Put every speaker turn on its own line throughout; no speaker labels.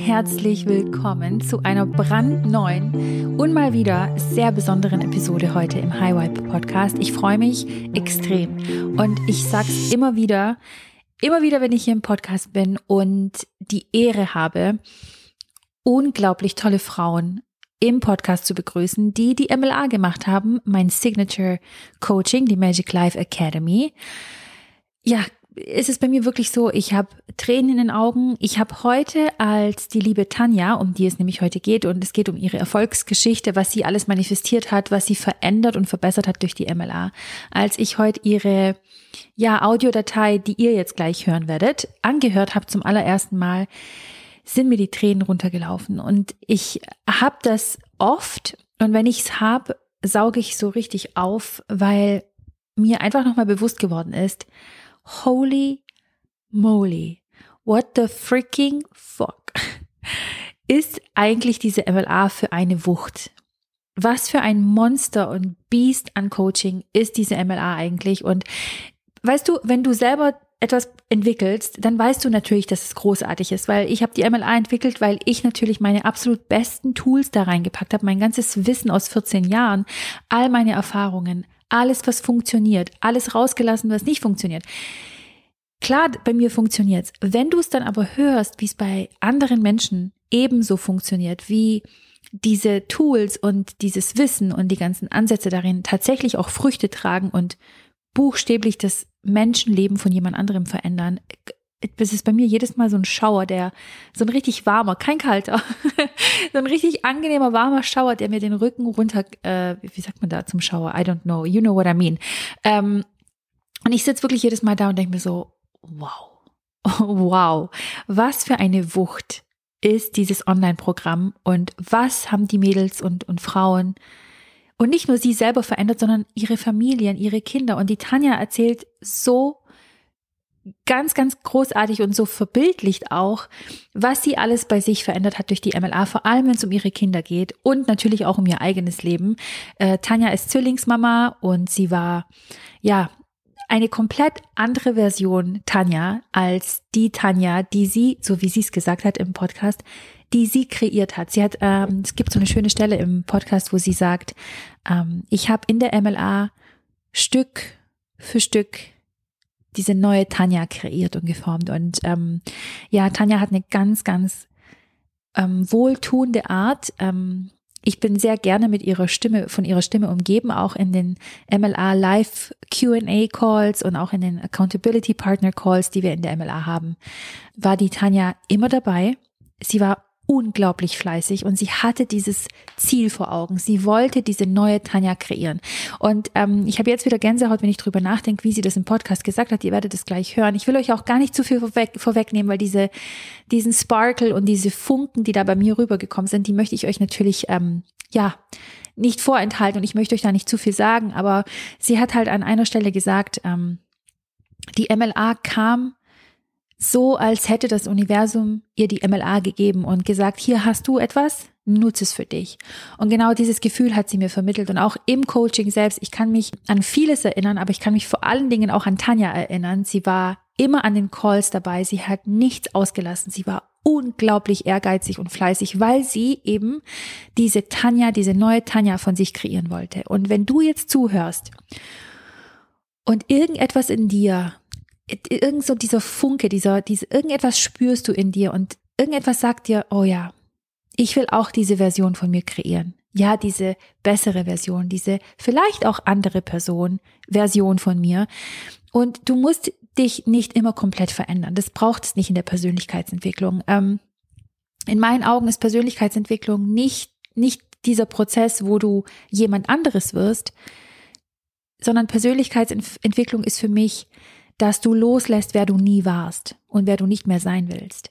herzlich willkommen zu einer brandneuen und mal wieder sehr besonderen Episode heute im High Vibe Podcast. Ich freue mich extrem und ich sag's immer wieder, immer wieder, wenn ich hier im Podcast bin und die Ehre habe, unglaublich tolle Frauen im Podcast zu begrüßen, die die MLA gemacht haben, mein Signature Coaching, die Magic Life Academy. Ja, ist es bei mir wirklich so, ich habe Tränen in den Augen. Ich habe heute als die liebe Tanja, um die es nämlich heute geht, und es geht um ihre Erfolgsgeschichte, was sie alles manifestiert hat, was sie verändert und verbessert hat durch die MLA. Als ich heute ihre ja, Audiodatei, die ihr jetzt gleich hören werdet, angehört habe zum allerersten Mal, sind mir die Tränen runtergelaufen. Und ich habe das oft und wenn ich es habe, sauge ich so richtig auf, weil mir einfach nochmal bewusst geworden ist, holy moly, what the freaking fuck ist eigentlich diese MLA für eine Wucht? Was für ein Monster und Beast an Coaching ist diese MLA eigentlich? Und weißt du, wenn du selber etwas entwickelst, dann weißt du natürlich, dass es großartig ist, weil ich habe die MLA entwickelt, weil ich natürlich meine absolut besten Tools da reingepackt habe, mein ganzes Wissen aus 14 Jahren, all meine Erfahrungen, alles, was funktioniert, alles rausgelassen, was nicht funktioniert. Klar, bei mir funktioniert's. Wenn du es dann aber hörst, wie es bei anderen Menschen ebenso funktioniert, wie diese Tools und dieses Wissen und die ganzen Ansätze darin tatsächlich auch Früchte tragen und buchstäblich das Menschenleben von jemand anderem verändern. Das ist bei mir jedes Mal so ein Schauer, der so ein richtig warmer, kein kalter, so ein richtig angenehmer warmer Schauer, der mir den Rücken runter, äh, wie sagt man da zum Schauer? I don't know, you know what I mean. Ähm, und ich sitze wirklich jedes Mal da und denke mir so, wow, wow, was für eine Wucht ist dieses Online-Programm und was haben die Mädels und, und Frauen und nicht nur sie selber verändert, sondern ihre Familien, ihre Kinder. Und die Tanja erzählt so ganz, ganz großartig und so verbildlicht auch, was sie alles bei sich verändert hat durch die MLA, vor allem wenn es um ihre Kinder geht und natürlich auch um ihr eigenes Leben. Äh, Tanja ist Zwillingsmama und sie war, ja, eine komplett andere Version Tanja als die Tanja, die sie, so wie sie es gesagt hat im Podcast, die sie kreiert hat. Sie hat, ähm, es gibt so eine schöne Stelle im Podcast, wo sie sagt, ähm, ich habe in der MLA Stück für Stück diese neue Tanja kreiert und geformt. Und ähm, ja, Tanja hat eine ganz, ganz ähm, wohltuende Art. Ähm, ich bin sehr gerne mit ihrer Stimme, von ihrer Stimme umgeben, auch in den MLA Live Q&A Calls und auch in den Accountability Partner Calls, die wir in der MLA haben, war die Tanja immer dabei. Sie war unglaublich fleißig und sie hatte dieses Ziel vor Augen. Sie wollte diese neue Tanja kreieren. Und ähm, ich habe jetzt wieder Gänsehaut, wenn ich drüber nachdenke, wie sie das im Podcast gesagt hat. Ihr werdet es gleich hören. Ich will euch auch gar nicht zu viel vorweg, vorwegnehmen, weil diese, diesen Sparkle und diese Funken, die da bei mir rübergekommen sind, die möchte ich euch natürlich, ähm, ja, nicht vorenthalten und ich möchte euch da nicht zu viel sagen, aber sie hat halt an einer Stelle gesagt, ähm, die MLA kam so, als hätte das Universum ihr die MLA gegeben und gesagt, hier hast du etwas, nutze es für dich. Und genau dieses Gefühl hat sie mir vermittelt und auch im Coaching selbst. Ich kann mich an vieles erinnern, aber ich kann mich vor allen Dingen auch an Tanja erinnern. Sie war immer an den Calls dabei. Sie hat nichts ausgelassen. Sie war unglaublich ehrgeizig und fleißig, weil sie eben diese Tanja, diese neue Tanja von sich kreieren wollte. Und wenn du jetzt zuhörst und irgendetwas in dir irgend so dieser Funke, dieser, diese, irgendetwas spürst du in dir und irgendetwas sagt dir, oh ja, ich will auch diese Version von mir kreieren. Ja, diese bessere Version, diese vielleicht auch andere Person, Version von mir. Und du musst dich nicht immer komplett verändern. Das braucht es nicht in der Persönlichkeitsentwicklung. Ähm, in meinen Augen ist Persönlichkeitsentwicklung nicht, nicht dieser Prozess, wo du jemand anderes wirst, sondern Persönlichkeitsentwicklung ist für mich dass du loslässt, wer du nie warst und wer du nicht mehr sein willst.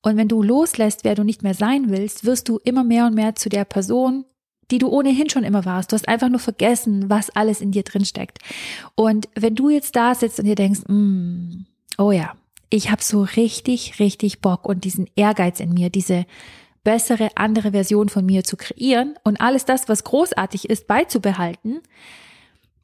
Und wenn du loslässt, wer du nicht mehr sein willst, wirst du immer mehr und mehr zu der Person, die du ohnehin schon immer warst. Du hast einfach nur vergessen, was alles in dir drin steckt. Und wenn du jetzt da sitzt und dir denkst, mm, oh ja, ich habe so richtig, richtig Bock und diesen Ehrgeiz in mir, diese bessere, andere Version von mir zu kreieren und alles das, was großartig ist, beizubehalten,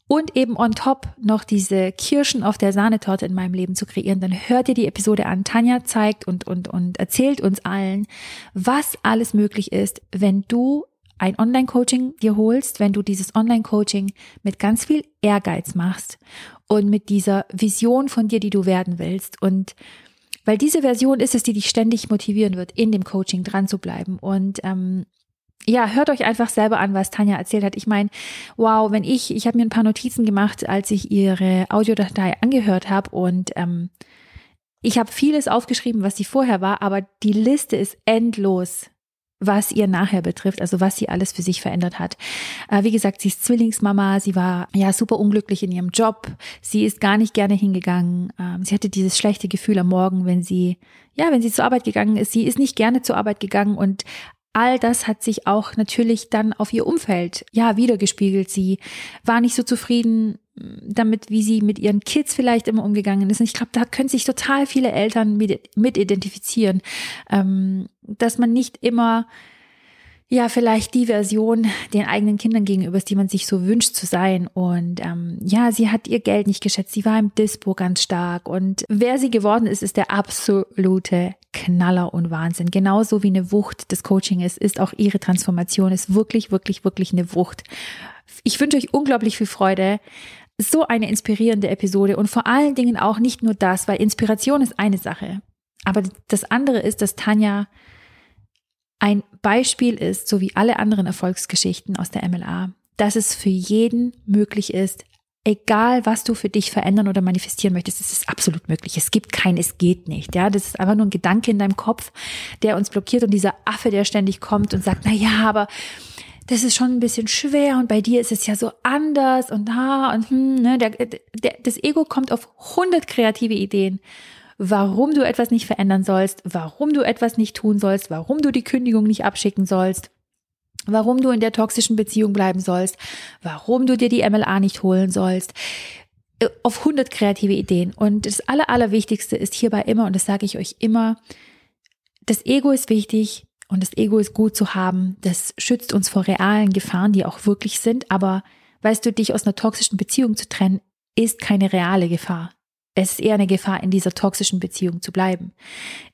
und eben on top noch diese Kirschen auf der Sahnetorte in meinem Leben zu kreieren, dann hört ihr die Episode an. Tanja zeigt und, und, und erzählt uns allen, was alles möglich ist, wenn du ein Online-Coaching dir holst, wenn du dieses Online-Coaching mit ganz viel Ehrgeiz machst und mit dieser Vision von dir, die du werden willst. Und weil diese Version ist es, die dich ständig motivieren wird, in dem Coaching dran zu bleiben. Und ähm, ja, hört euch einfach selber an, was Tanja erzählt hat. Ich meine, wow, wenn ich, ich habe mir ein paar Notizen gemacht, als ich ihre Audiodatei angehört habe und ähm, ich habe vieles aufgeschrieben, was sie vorher war, aber die Liste ist endlos, was ihr nachher betrifft, also was sie alles für sich verändert hat. Äh, wie gesagt, sie ist Zwillingsmama, sie war ja super unglücklich in ihrem Job, sie ist gar nicht gerne hingegangen, ähm, sie hatte dieses schlechte Gefühl am Morgen, wenn sie, ja, wenn sie zur Arbeit gegangen ist, sie ist nicht gerne zur Arbeit gegangen und all das hat sich auch natürlich dann auf ihr Umfeld ja wiedergespiegelt. Sie war nicht so zufrieden damit, wie sie mit ihren Kids vielleicht immer umgegangen ist. Und ich glaube, da können sich total viele Eltern mit, mit identifizieren, ähm, dass man nicht immer ja, vielleicht die Version den eigenen Kindern gegenüber die man sich so wünscht zu sein. Und ähm, ja, sie hat ihr Geld nicht geschätzt. Sie war im Dispo ganz stark. Und wer sie geworden ist, ist der absolute Knaller und Wahnsinn. Genauso wie eine Wucht des Coaching ist, ist auch ihre Transformation, ist wirklich, wirklich, wirklich eine Wucht. Ich wünsche euch unglaublich viel Freude. So eine inspirierende Episode und vor allen Dingen auch nicht nur das, weil Inspiration ist eine Sache. Aber das andere ist, dass Tanja ein Beispiel ist, so wie alle anderen Erfolgsgeschichten aus der MLA, dass es für jeden möglich ist, egal was du für dich verändern oder manifestieren möchtest, es ist absolut möglich. Es gibt kein, es geht nicht. Ja, das ist einfach nur ein Gedanke in deinem Kopf, der uns blockiert und dieser Affe, der ständig kommt und sagt, na ja, aber das ist schon ein bisschen schwer und bei dir ist es ja so anders und ha und hm, ne, der, der, das Ego kommt auf 100 kreative Ideen warum du etwas nicht verändern sollst, warum du etwas nicht tun sollst, warum du die Kündigung nicht abschicken sollst, warum du in der toxischen Beziehung bleiben sollst, warum du dir die MLA nicht holen sollst äh, auf 100 kreative Ideen. Und das Aller, Allerwichtigste ist hierbei immer, und das sage ich euch immer, das Ego ist wichtig und das Ego ist gut zu haben. Das schützt uns vor realen Gefahren, die auch wirklich sind. Aber weißt du, dich aus einer toxischen Beziehung zu trennen, ist keine reale Gefahr. Es ist eher eine Gefahr, in dieser toxischen Beziehung zu bleiben.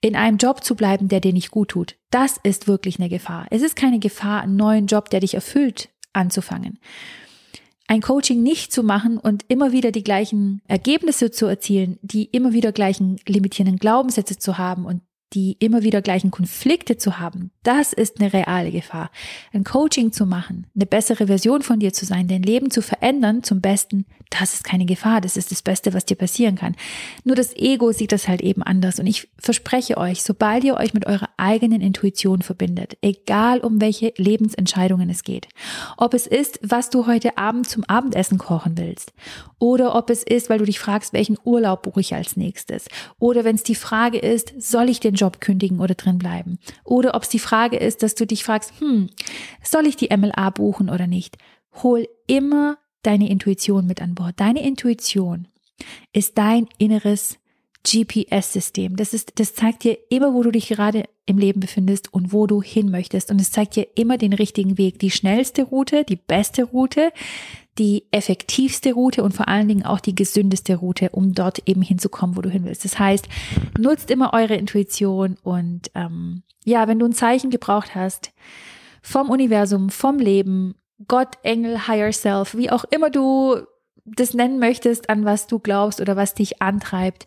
In einem Job zu bleiben, der dir nicht gut tut. Das ist wirklich eine Gefahr. Es ist keine Gefahr, einen neuen Job, der dich erfüllt, anzufangen. Ein Coaching nicht zu machen und immer wieder die gleichen Ergebnisse zu erzielen, die immer wieder gleichen limitierenden Glaubenssätze zu haben und die immer wieder gleichen Konflikte zu haben, das ist eine reale Gefahr. Ein Coaching zu machen, eine bessere Version von dir zu sein, dein Leben zu verändern zum Besten, das ist keine Gefahr, das ist das Beste, was dir passieren kann. Nur das Ego sieht das halt eben anders und ich verspreche euch, sobald ihr euch mit eurer eigenen Intuition verbindet, egal um welche Lebensentscheidungen es geht, ob es ist, was du heute Abend zum Abendessen kochen willst oder ob es ist, weil du dich fragst, welchen Urlaub buche ich als nächstes oder wenn es die Frage ist, soll ich den Job kündigen oder drin bleiben oder ob es die Frage ist, dass du dich fragst, hm, soll ich die MLA buchen oder nicht? Hol immer deine Intuition mit an Bord. Deine Intuition ist dein inneres GPS-System. Das ist, das zeigt dir immer, wo du dich gerade im Leben befindest und wo du hin möchtest. Und es zeigt dir immer den richtigen Weg, die schnellste Route, die beste Route, die effektivste Route und vor allen Dingen auch die gesündeste Route, um dort eben hinzukommen, wo du hin willst. Das heißt, nutzt immer eure Intuition und ähm, ja, wenn du ein Zeichen gebraucht hast vom Universum, vom Leben, Gott, Engel, Higher Self, wie auch immer du das nennen möchtest, an was du glaubst oder was dich antreibt,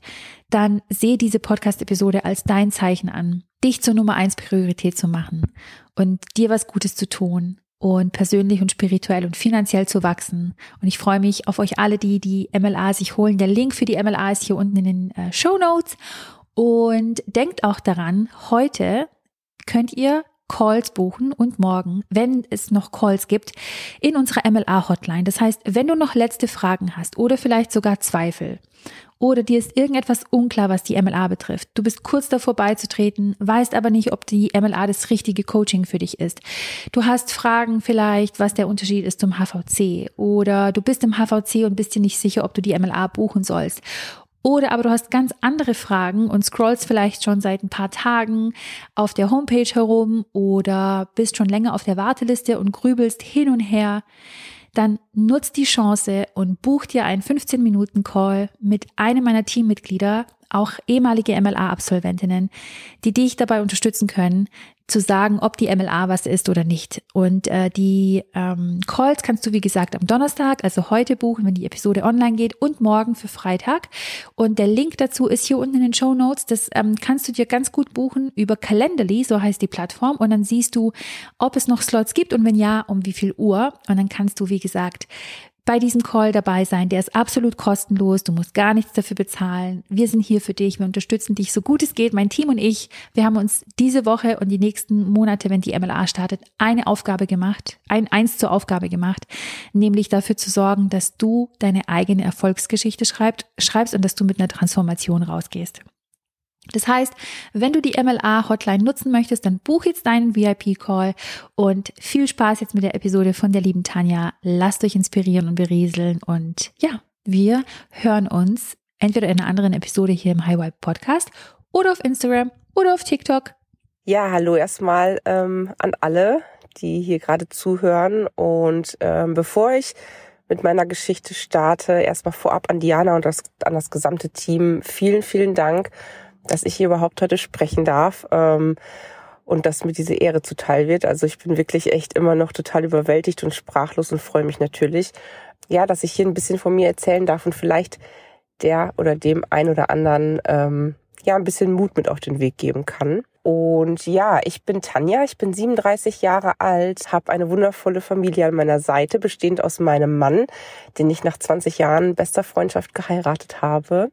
dann sehe diese Podcast-Episode als dein Zeichen an, dich zur Nummer eins Priorität zu machen und dir was Gutes zu tun und persönlich und spirituell und finanziell zu wachsen. Und ich freue mich auf euch alle, die die MLA sich holen. Der Link für die MLA ist hier unten in den äh, Show Notes. Und denkt auch daran, heute könnt ihr Calls buchen und morgen, wenn es noch Calls gibt, in unserer MLA-Hotline. Das heißt, wenn du noch letzte Fragen hast oder vielleicht sogar Zweifel oder dir ist irgendetwas unklar, was die MLA betrifft, du bist kurz davor beizutreten, weißt aber nicht, ob die MLA das richtige Coaching für dich ist. Du hast Fragen vielleicht, was der Unterschied ist zum HVC oder du bist im HVC und bist dir nicht sicher, ob du die MLA buchen sollst oder aber du hast ganz andere Fragen und scrollst vielleicht schon seit ein paar Tagen auf der Homepage herum oder bist schon länger auf der Warteliste und grübelst hin und her. dann nutz die Chance und buch dir einen 15 Minuten Call mit einem meiner Teammitglieder auch ehemalige MLA-Absolventinnen, die dich dabei unterstützen können, zu sagen, ob die MLA was ist oder nicht. Und äh, die ähm, Calls kannst du, wie gesagt, am Donnerstag, also heute buchen, wenn die Episode online geht, und morgen für Freitag. Und der Link dazu ist hier unten in den Show Notes. Das ähm, kannst du dir ganz gut buchen über Calendly, so heißt die Plattform. Und dann siehst du, ob es noch Slots gibt und wenn ja, um wie viel Uhr. Und dann kannst du, wie gesagt, bei diesem Call dabei sein. Der ist absolut kostenlos. Du musst gar nichts dafür bezahlen. Wir sind hier für dich. Wir unterstützen dich so gut es geht. Mein Team und ich, wir haben uns diese Woche und die nächsten Monate, wenn die MLA startet, eine Aufgabe gemacht, ein Eins zur Aufgabe gemacht, nämlich dafür zu sorgen, dass du deine eigene Erfolgsgeschichte schreibst, schreibst und dass du mit einer Transformation rausgehst. Das heißt, wenn du die MLA-Hotline nutzen möchtest, dann buch jetzt deinen VIP-Call und viel Spaß jetzt mit der Episode von der lieben Tanja. Lasst euch inspirieren und berieseln und ja, wir hören uns entweder in einer anderen Episode hier im Highway Podcast oder auf Instagram oder auf TikTok.
Ja, hallo erstmal ähm, an alle, die hier gerade zuhören und ähm, bevor ich mit meiner Geschichte starte, erstmal vorab an Diana und das, an das gesamte Team. Vielen, vielen Dank dass ich hier überhaupt heute sprechen darf ähm, und dass mir diese Ehre zuteil wird. Also ich bin wirklich echt immer noch total überwältigt und sprachlos und freue mich natürlich, ja, dass ich hier ein bisschen von mir erzählen darf und vielleicht der oder dem ein oder anderen ähm, ja ein bisschen Mut mit auf den Weg geben kann. Und ja, ich bin Tanja, ich bin 37 Jahre alt, habe eine wundervolle Familie an meiner Seite, bestehend aus meinem Mann, den ich nach 20 Jahren bester Freundschaft geheiratet habe.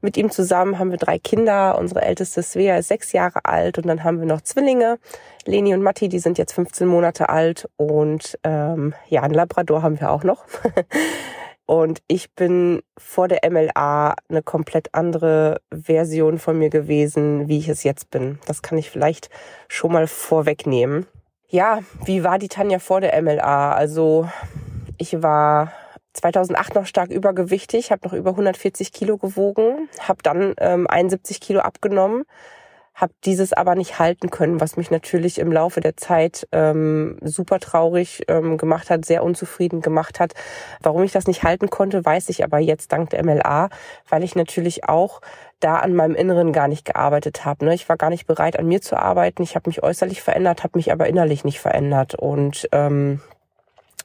Mit ihm zusammen haben wir drei Kinder. Unsere älteste Svea ist sechs Jahre alt und dann haben wir noch Zwillinge, Leni und Matti, die sind jetzt 15 Monate alt und ähm, ja, ein Labrador haben wir auch noch. Und ich bin vor der MLA eine komplett andere Version von mir gewesen, wie ich es jetzt bin. Das kann ich vielleicht schon mal vorwegnehmen. Ja, wie war die Tanja vor der MLA? Also ich war 2008 noch stark übergewichtig, habe noch über 140 Kilo gewogen, habe dann ähm, 71 Kilo abgenommen habe dieses aber nicht halten können, was mich natürlich im Laufe der Zeit ähm, super traurig ähm, gemacht hat, sehr unzufrieden gemacht hat. Warum ich das nicht halten konnte, weiß ich aber jetzt dank der MLA, weil ich natürlich auch da an meinem Inneren gar nicht gearbeitet habe. Ne? Ich war gar nicht bereit, an mir zu arbeiten. Ich habe mich äußerlich verändert, habe mich aber innerlich nicht verändert. Und ähm,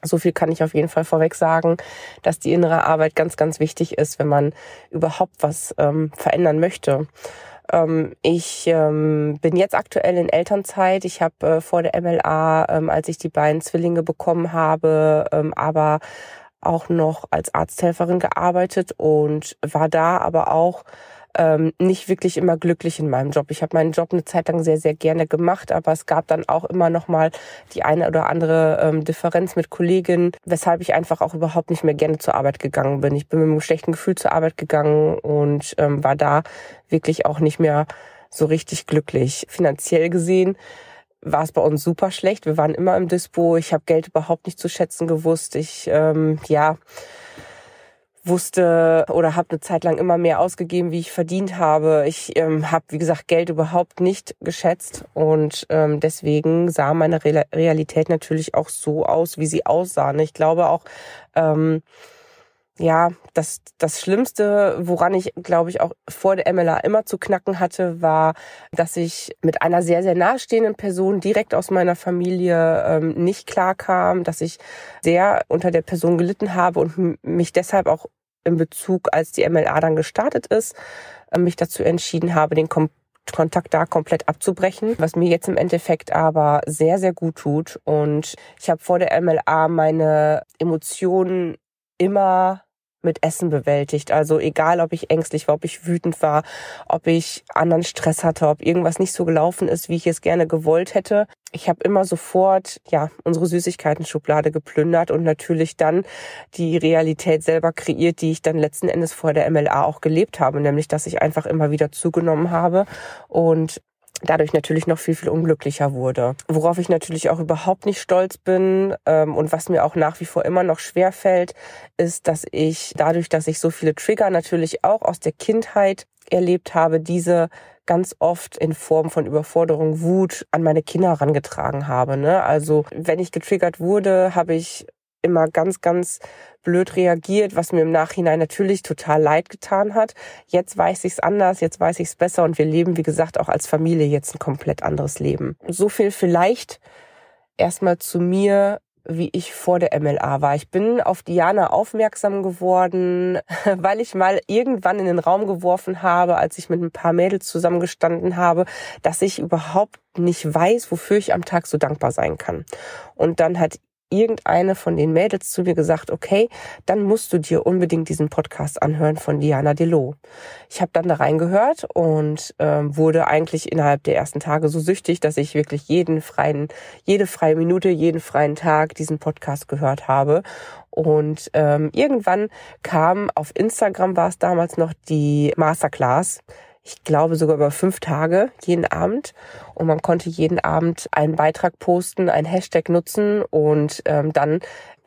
so viel kann ich auf jeden Fall vorweg sagen, dass die innere Arbeit ganz, ganz wichtig ist, wenn man überhaupt was ähm, verändern möchte. Ähm, ich ähm, bin jetzt aktuell in Elternzeit. Ich habe äh, vor der MLA, ähm, als ich die beiden Zwillinge bekommen habe, ähm, aber auch noch als Arzthelferin gearbeitet und war da aber auch ähm, nicht wirklich immer glücklich in meinem Job. Ich habe meinen Job eine Zeit lang sehr, sehr gerne gemacht, aber es gab dann auch immer noch mal die eine oder andere ähm, Differenz mit Kolleginnen, weshalb ich einfach auch überhaupt nicht mehr gerne zur Arbeit gegangen bin. Ich bin mit einem schlechten Gefühl zur Arbeit gegangen und ähm, war da wirklich auch nicht mehr so richtig glücklich. Finanziell gesehen war es bei uns super schlecht. Wir waren immer im Dispo. Ich habe Geld überhaupt nicht zu schätzen gewusst. Ich ähm, ja wusste oder habe eine Zeit lang immer mehr ausgegeben, wie ich verdient habe. Ich ähm, habe, wie gesagt, Geld überhaupt nicht geschätzt und ähm, deswegen sah meine Re Realität natürlich auch so aus, wie sie aussah. Ich glaube auch, ähm, ja, das, das Schlimmste, woran ich, glaube ich, auch vor der MLA immer zu knacken hatte, war, dass ich mit einer sehr, sehr nahestehenden Person direkt aus meiner Familie ähm, nicht klar kam, dass ich sehr unter der Person gelitten habe und mich deshalb auch in Bezug, als die MLA dann gestartet ist, äh, mich dazu entschieden habe, den Kom Kontakt da komplett abzubrechen, was mir jetzt im Endeffekt aber sehr, sehr gut tut. Und ich habe vor der MLA meine Emotionen immer mit Essen bewältigt. Also egal, ob ich ängstlich war, ob ich wütend war, ob ich anderen Stress hatte, ob irgendwas nicht so gelaufen ist, wie ich es gerne gewollt hätte. Ich habe immer sofort ja unsere Süßigkeiten-Schublade geplündert und natürlich dann die Realität selber kreiert, die ich dann letzten Endes vor der MLA auch gelebt habe, nämlich dass ich einfach immer wieder zugenommen habe und dadurch natürlich noch viel, viel unglücklicher wurde. Worauf ich natürlich auch überhaupt nicht stolz bin ähm, und was mir auch nach wie vor immer noch schwer fällt, ist, dass ich dadurch, dass ich so viele Trigger natürlich auch aus der Kindheit erlebt habe, diese ganz oft in Form von Überforderung, Wut an meine Kinder herangetragen habe. Ne? Also wenn ich getriggert wurde, habe ich immer ganz, ganz blöd reagiert, was mir im Nachhinein natürlich total leid getan hat. Jetzt weiß ich es anders, jetzt weiß ich es besser und wir leben, wie gesagt, auch als Familie jetzt ein komplett anderes Leben. So viel vielleicht erstmal zu mir, wie ich vor der MLA war. Ich bin auf Diana aufmerksam geworden, weil ich mal irgendwann in den Raum geworfen habe, als ich mit ein paar Mädels zusammengestanden habe, dass ich überhaupt nicht weiß, wofür ich am Tag so dankbar sein kann. Und dann hat irgendeine von den Mädels zu mir gesagt, okay, dann musst du dir unbedingt diesen Podcast anhören von Diana Delo. Ich habe dann da reingehört und ähm, wurde eigentlich innerhalb der ersten Tage so süchtig, dass ich wirklich jeden freien, jede freie Minute, jeden freien Tag diesen Podcast gehört habe. Und ähm, irgendwann kam auf Instagram war es damals noch die Masterclass ich glaube sogar über fünf Tage jeden Abend. Und man konnte jeden Abend einen Beitrag posten, einen Hashtag nutzen und ähm, dann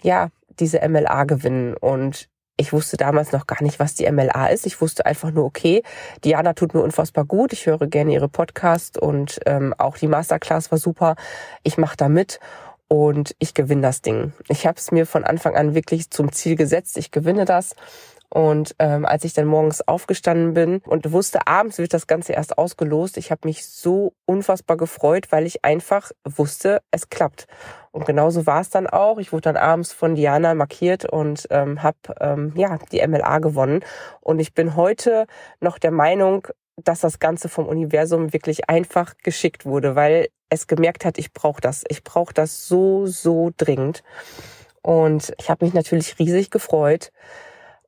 ja diese MLA gewinnen. Und ich wusste damals noch gar nicht, was die MLA ist. Ich wusste einfach nur, okay, Diana tut mir unfassbar gut. Ich höre gerne ihre Podcast und ähm, auch die Masterclass war super. Ich mache da mit und ich gewinne das Ding. Ich habe es mir von Anfang an wirklich zum Ziel gesetzt. Ich gewinne das und ähm, als ich dann morgens aufgestanden bin und wusste, abends wird das Ganze erst ausgelost, ich habe mich so unfassbar gefreut, weil ich einfach wusste, es klappt. Und genauso war es dann auch. Ich wurde dann abends von Diana markiert und ähm, habe ähm, ja die MLA gewonnen. Und ich bin heute noch der Meinung, dass das Ganze vom Universum wirklich einfach geschickt wurde, weil es gemerkt hat, ich brauche das. Ich brauche das so, so dringend. Und ich habe mich natürlich riesig gefreut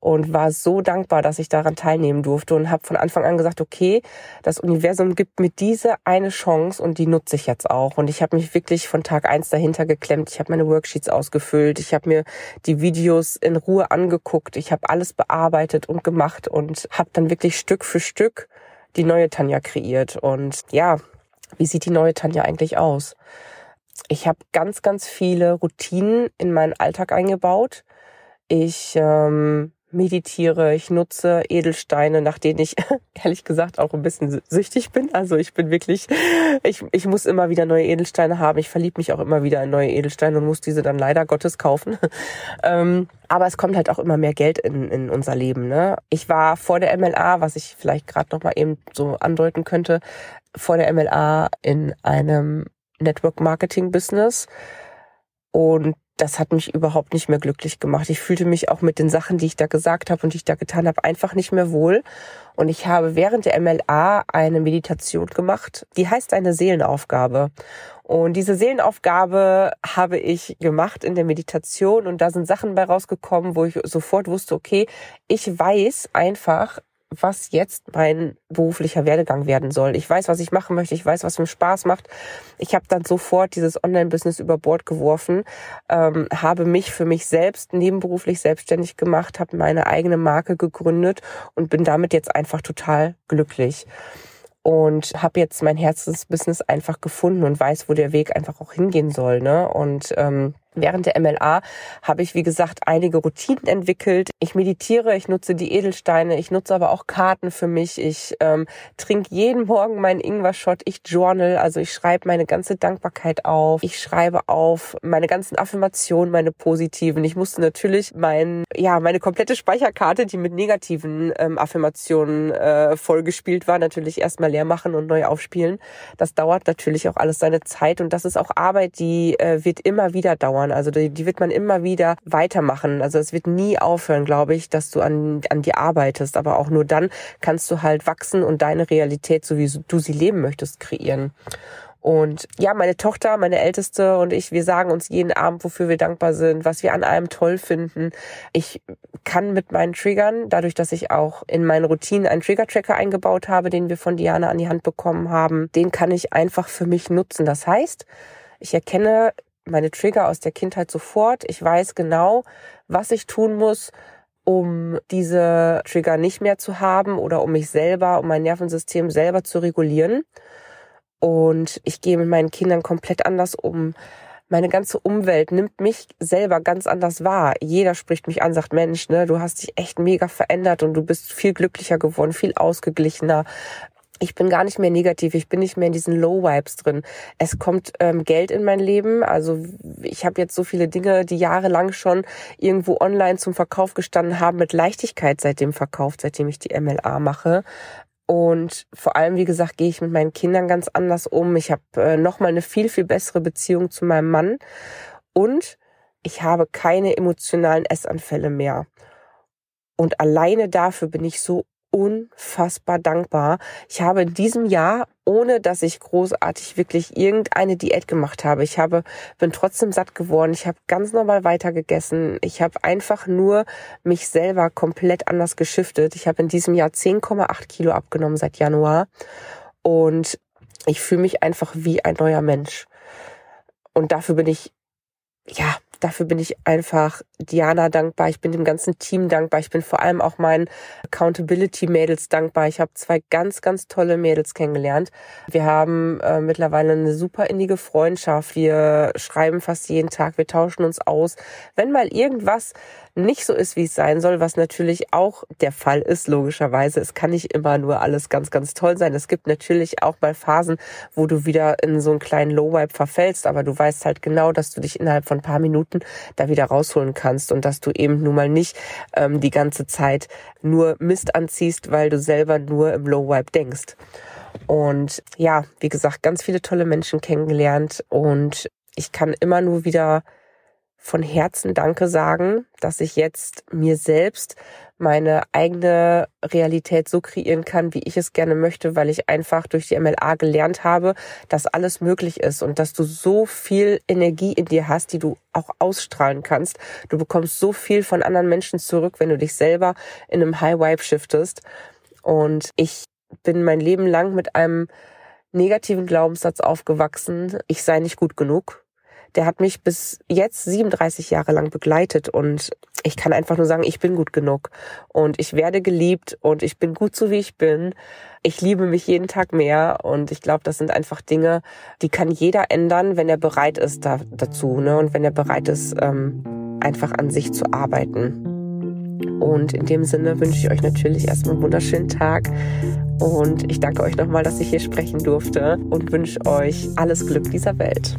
und war so dankbar, dass ich daran teilnehmen durfte und habe von Anfang an gesagt, okay, das Universum gibt mir diese eine Chance und die nutze ich jetzt auch. Und ich habe mich wirklich von Tag eins dahinter geklemmt. Ich habe meine Worksheets ausgefüllt, ich habe mir die Videos in Ruhe angeguckt, ich habe alles bearbeitet und gemacht und habe dann wirklich Stück für Stück die neue Tanja kreiert. Und ja, wie sieht die neue Tanja eigentlich aus? Ich habe ganz, ganz viele Routinen in meinen Alltag eingebaut. Ich ähm, meditiere, ich nutze Edelsteine, nach denen ich ehrlich gesagt auch ein bisschen süchtig bin. Also ich bin wirklich, ich, ich muss immer wieder neue Edelsteine haben. Ich verliebe mich auch immer wieder in neue Edelsteine und muss diese dann leider Gottes kaufen. ähm, aber es kommt halt auch immer mehr Geld in, in unser Leben. Ne? Ich war vor der MLA, was ich vielleicht gerade noch mal eben so andeuten könnte, vor der MLA in einem Network Marketing Business und das hat mich überhaupt nicht mehr glücklich gemacht. Ich fühlte mich auch mit den Sachen, die ich da gesagt habe und die ich da getan habe, einfach nicht mehr wohl. Und ich habe während der MLA eine Meditation gemacht, die heißt eine Seelenaufgabe. Und diese Seelenaufgabe habe ich gemacht in der Meditation und da sind Sachen bei rausgekommen, wo ich sofort wusste, okay, ich weiß einfach, was jetzt mein beruflicher Werdegang werden soll. Ich weiß, was ich machen möchte, ich weiß, was mir Spaß macht. Ich habe dann sofort dieses Online-Business über Bord geworfen, ähm, habe mich für mich selbst nebenberuflich selbstständig gemacht, habe meine eigene Marke gegründet und bin damit jetzt einfach total glücklich und habe jetzt mein Herzensbusiness einfach gefunden und weiß, wo der Weg einfach auch hingehen soll. Ne? Und ähm, Während der MLA habe ich, wie gesagt, einige Routinen entwickelt. Ich meditiere, ich nutze die Edelsteine, ich nutze aber auch Karten für mich. Ich ähm, trinke jeden Morgen meinen Ingwer-Shot, ich journal, also ich schreibe meine ganze Dankbarkeit auf. Ich schreibe auf meine ganzen Affirmationen, meine positiven. Ich musste natürlich mein, ja, meine komplette Speicherkarte, die mit negativen ähm, Affirmationen äh, vollgespielt war, natürlich erstmal leer machen und neu aufspielen. Das dauert natürlich auch alles seine Zeit und das ist auch Arbeit, die äh, wird immer wieder dauern dauern. Also die, die wird man immer wieder weitermachen. Also es wird nie aufhören, glaube ich, dass du an, an dir arbeitest. Aber auch nur dann kannst du halt wachsen und deine Realität, so wie du sie leben möchtest, kreieren. Und ja, meine Tochter, meine Älteste und ich, wir sagen uns jeden Abend, wofür wir dankbar sind, was wir an allem toll finden. Ich kann mit meinen Triggern, dadurch, dass ich auch in meinen Routinen einen Trigger-Tracker eingebaut habe, den wir von Diana an die Hand bekommen haben, den kann ich einfach für mich nutzen. Das heißt, ich erkenne meine Trigger aus der Kindheit sofort. Ich weiß genau, was ich tun muss, um diese Trigger nicht mehr zu haben oder um mich selber, um mein Nervensystem selber zu regulieren. Und ich gehe mit meinen Kindern komplett anders um. Meine ganze Umwelt nimmt mich selber ganz anders wahr. Jeder spricht mich an, sagt, Mensch, ne, du hast dich echt mega verändert und du bist viel glücklicher geworden, viel ausgeglichener ich bin gar nicht mehr negativ, ich bin nicht mehr in diesen Low Vibes drin. Es kommt ähm, Geld in mein Leben. Also ich habe jetzt so viele Dinge, die jahrelang schon irgendwo online zum Verkauf gestanden haben, mit Leichtigkeit seitdem verkauft, seitdem ich die MLA mache. Und vor allem, wie gesagt, gehe ich mit meinen Kindern ganz anders um. Ich habe äh, nochmal eine viel, viel bessere Beziehung zu meinem Mann. Und ich habe keine emotionalen Essanfälle mehr. Und alleine dafür bin ich so unfassbar dankbar. Ich habe in diesem Jahr, ohne dass ich großartig wirklich irgendeine Diät gemacht habe, ich habe, bin trotzdem satt geworden. Ich habe ganz normal weitergegessen. Ich habe einfach nur mich selber komplett anders geschiftet. Ich habe in diesem Jahr 10,8 Kilo abgenommen seit Januar und ich fühle mich einfach wie ein neuer Mensch. Und dafür bin ich ja, dafür bin ich einfach Diana dankbar. Ich bin dem ganzen Team dankbar. Ich bin vor allem auch meinen Accountability-Mädels dankbar. Ich habe zwei ganz, ganz tolle Mädels kennengelernt. Wir haben äh, mittlerweile eine super innige Freundschaft. Wir schreiben fast jeden Tag. Wir tauschen uns aus. Wenn mal irgendwas nicht so ist, wie es sein soll, was natürlich auch der Fall ist, logischerweise. Es kann nicht immer nur alles ganz, ganz toll sein. Es gibt natürlich auch mal Phasen, wo du wieder in so einen kleinen Low-Vibe verfällst, aber du weißt halt genau, dass du dich innerhalb von ein paar Minuten da wieder rausholen kannst und dass du eben nun mal nicht ähm, die ganze Zeit nur Mist anziehst, weil du selber nur im Low-Vibe denkst. Und ja, wie gesagt, ganz viele tolle Menschen kennengelernt und ich kann immer nur wieder von Herzen Danke sagen, dass ich jetzt mir selbst meine eigene Realität so kreieren kann, wie ich es gerne möchte, weil ich einfach durch die MLA gelernt habe, dass alles möglich ist und dass du so viel Energie in dir hast, die du auch ausstrahlen kannst. Du bekommst so viel von anderen Menschen zurück, wenn du dich selber in einem High Vibe shiftest. Und ich bin mein Leben lang mit einem negativen Glaubenssatz aufgewachsen, ich sei nicht gut genug der hat mich bis jetzt 37 Jahre lang begleitet und ich kann einfach nur sagen, ich bin gut genug und ich werde geliebt und ich bin gut so wie ich bin. Ich liebe mich jeden Tag mehr und ich glaube, das sind einfach Dinge, die kann jeder ändern, wenn er bereit ist da, dazu ne? und wenn er bereit ist, ähm, einfach an sich zu arbeiten. Und in dem Sinne wünsche ich euch natürlich erstmal einen wunderschönen Tag. Und ich danke euch nochmal, dass ich hier sprechen durfte und wünsche euch alles Glück dieser Welt.